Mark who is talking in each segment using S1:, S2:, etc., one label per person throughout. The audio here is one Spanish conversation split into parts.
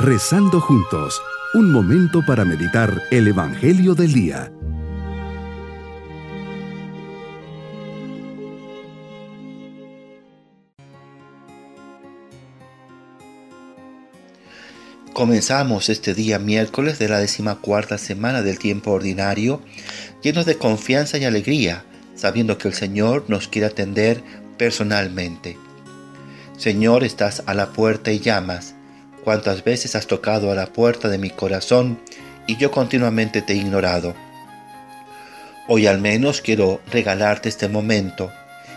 S1: Rezando juntos, un momento para meditar el Evangelio del Día.
S2: Comenzamos este día miércoles de la decimacuarta semana del tiempo ordinario, llenos de confianza y alegría, sabiendo que el Señor nos quiere atender personalmente. Señor, estás a la puerta y llamas cuántas veces has tocado a la puerta de mi corazón y yo continuamente te he ignorado. Hoy al menos quiero regalarte este momento,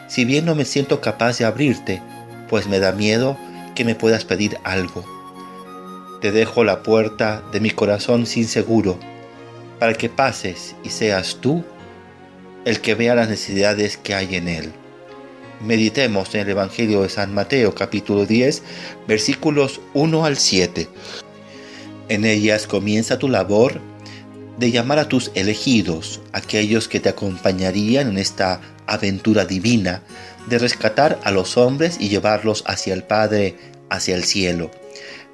S2: si bien no me siento capaz de abrirte, pues me da miedo que me puedas pedir algo. Te dejo la puerta de mi corazón sin seguro, para que pases y seas tú el que vea las necesidades que hay en él. Meditemos en el Evangelio de San Mateo capítulo 10 versículos 1 al 7. En ellas comienza tu labor de llamar a tus elegidos, aquellos que te acompañarían en esta aventura divina, de rescatar a los hombres y llevarlos hacia el Padre, hacia el cielo.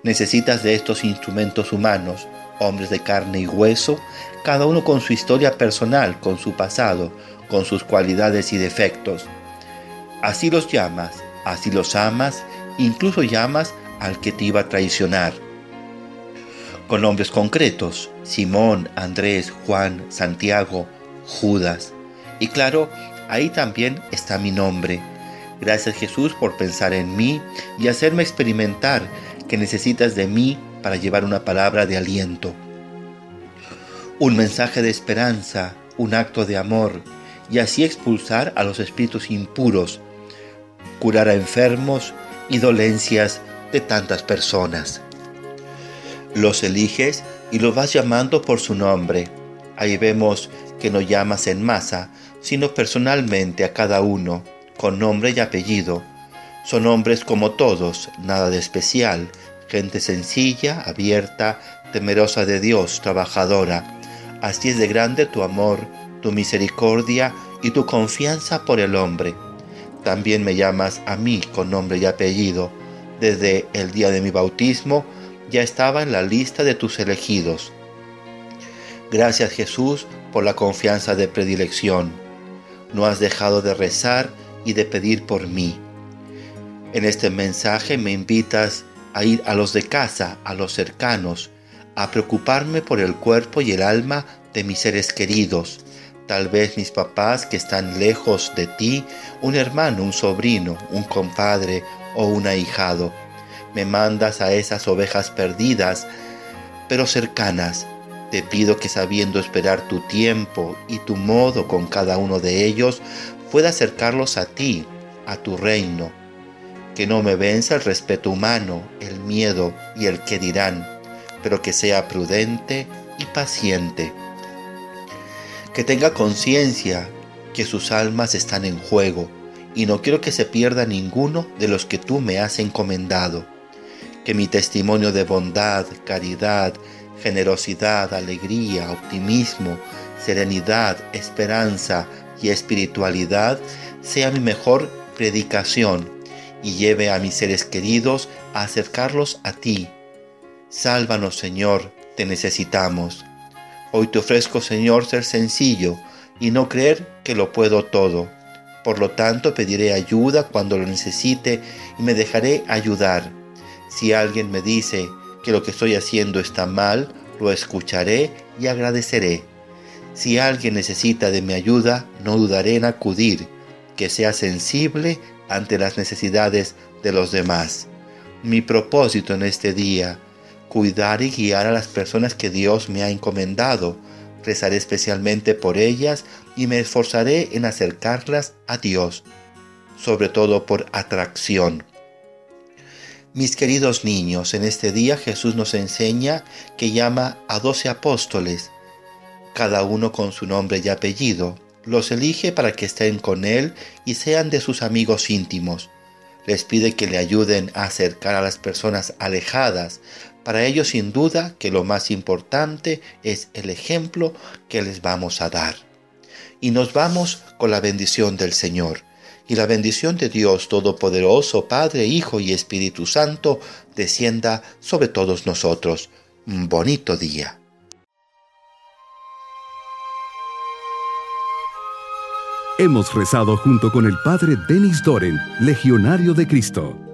S2: Necesitas de estos instrumentos humanos, hombres de carne y hueso, cada uno con su historia personal, con su pasado, con sus cualidades y defectos Así los llamas, así los amas, incluso llamas al que te iba a traicionar. Con nombres concretos, Simón, Andrés, Juan, Santiago, Judas. Y claro, ahí también está mi nombre. Gracias Jesús por pensar en mí y hacerme experimentar que necesitas de mí para llevar una palabra de aliento. Un mensaje de esperanza, un acto de amor, y así expulsar a los espíritus impuros curar a enfermos y dolencias de tantas personas. Los eliges y los vas llamando por su nombre. Ahí vemos que no llamas en masa, sino personalmente a cada uno, con nombre y apellido. Son hombres como todos, nada de especial, gente sencilla, abierta, temerosa de Dios, trabajadora. Así es de grande tu amor, tu misericordia y tu confianza por el hombre también me llamas a mí con nombre y apellido. Desde el día de mi bautismo ya estaba en la lista de tus elegidos. Gracias Jesús por la confianza de predilección. No has dejado de rezar y de pedir por mí. En este mensaje me invitas a ir a los de casa, a los cercanos, a preocuparme por el cuerpo y el alma de mis seres queridos, tal vez mis papás que están lejos de ti, un hermano, un sobrino, un compadre o un ahijado. Me mandas a esas ovejas perdidas, pero cercanas. Te pido que sabiendo esperar tu tiempo y tu modo con cada uno de ellos, pueda acercarlos a ti, a tu reino. Que no me venza el respeto humano, el miedo y el que dirán, pero que sea prudente y paciente que tenga conciencia que sus almas están en juego y no quiero que se pierda ninguno de los que tú me has encomendado. Que mi testimonio de bondad, caridad, generosidad, alegría, optimismo, serenidad, esperanza y espiritualidad sea mi mejor predicación y lleve a mis seres queridos a acercarlos a ti. Sálvanos, Señor, te necesitamos. Hoy te ofrezco, Señor, ser sencillo y no creer que lo puedo todo. Por lo tanto, pediré ayuda cuando lo necesite y me dejaré ayudar. Si alguien me dice que lo que estoy haciendo está mal, lo escucharé y agradeceré. Si alguien necesita de mi ayuda, no dudaré en acudir, que sea sensible ante las necesidades de los demás. Mi propósito en este día cuidar y guiar a las personas que Dios me ha encomendado. Rezaré especialmente por ellas y me esforzaré en acercarlas a Dios, sobre todo por atracción. Mis queridos niños, en este día Jesús nos enseña que llama a doce apóstoles, cada uno con su nombre y apellido. Los elige para que estén con Él y sean de sus amigos íntimos. Les pide que le ayuden a acercar a las personas alejadas, para ellos sin duda que lo más importante es el ejemplo que les vamos a dar. Y nos vamos con la bendición del Señor. y la bendición de Dios Todopoderoso, Padre, Hijo y Espíritu Santo, descienda sobre todos nosotros. Un bonito día.
S1: Hemos rezado junto con el Padre Denis Doren, Legionario de Cristo.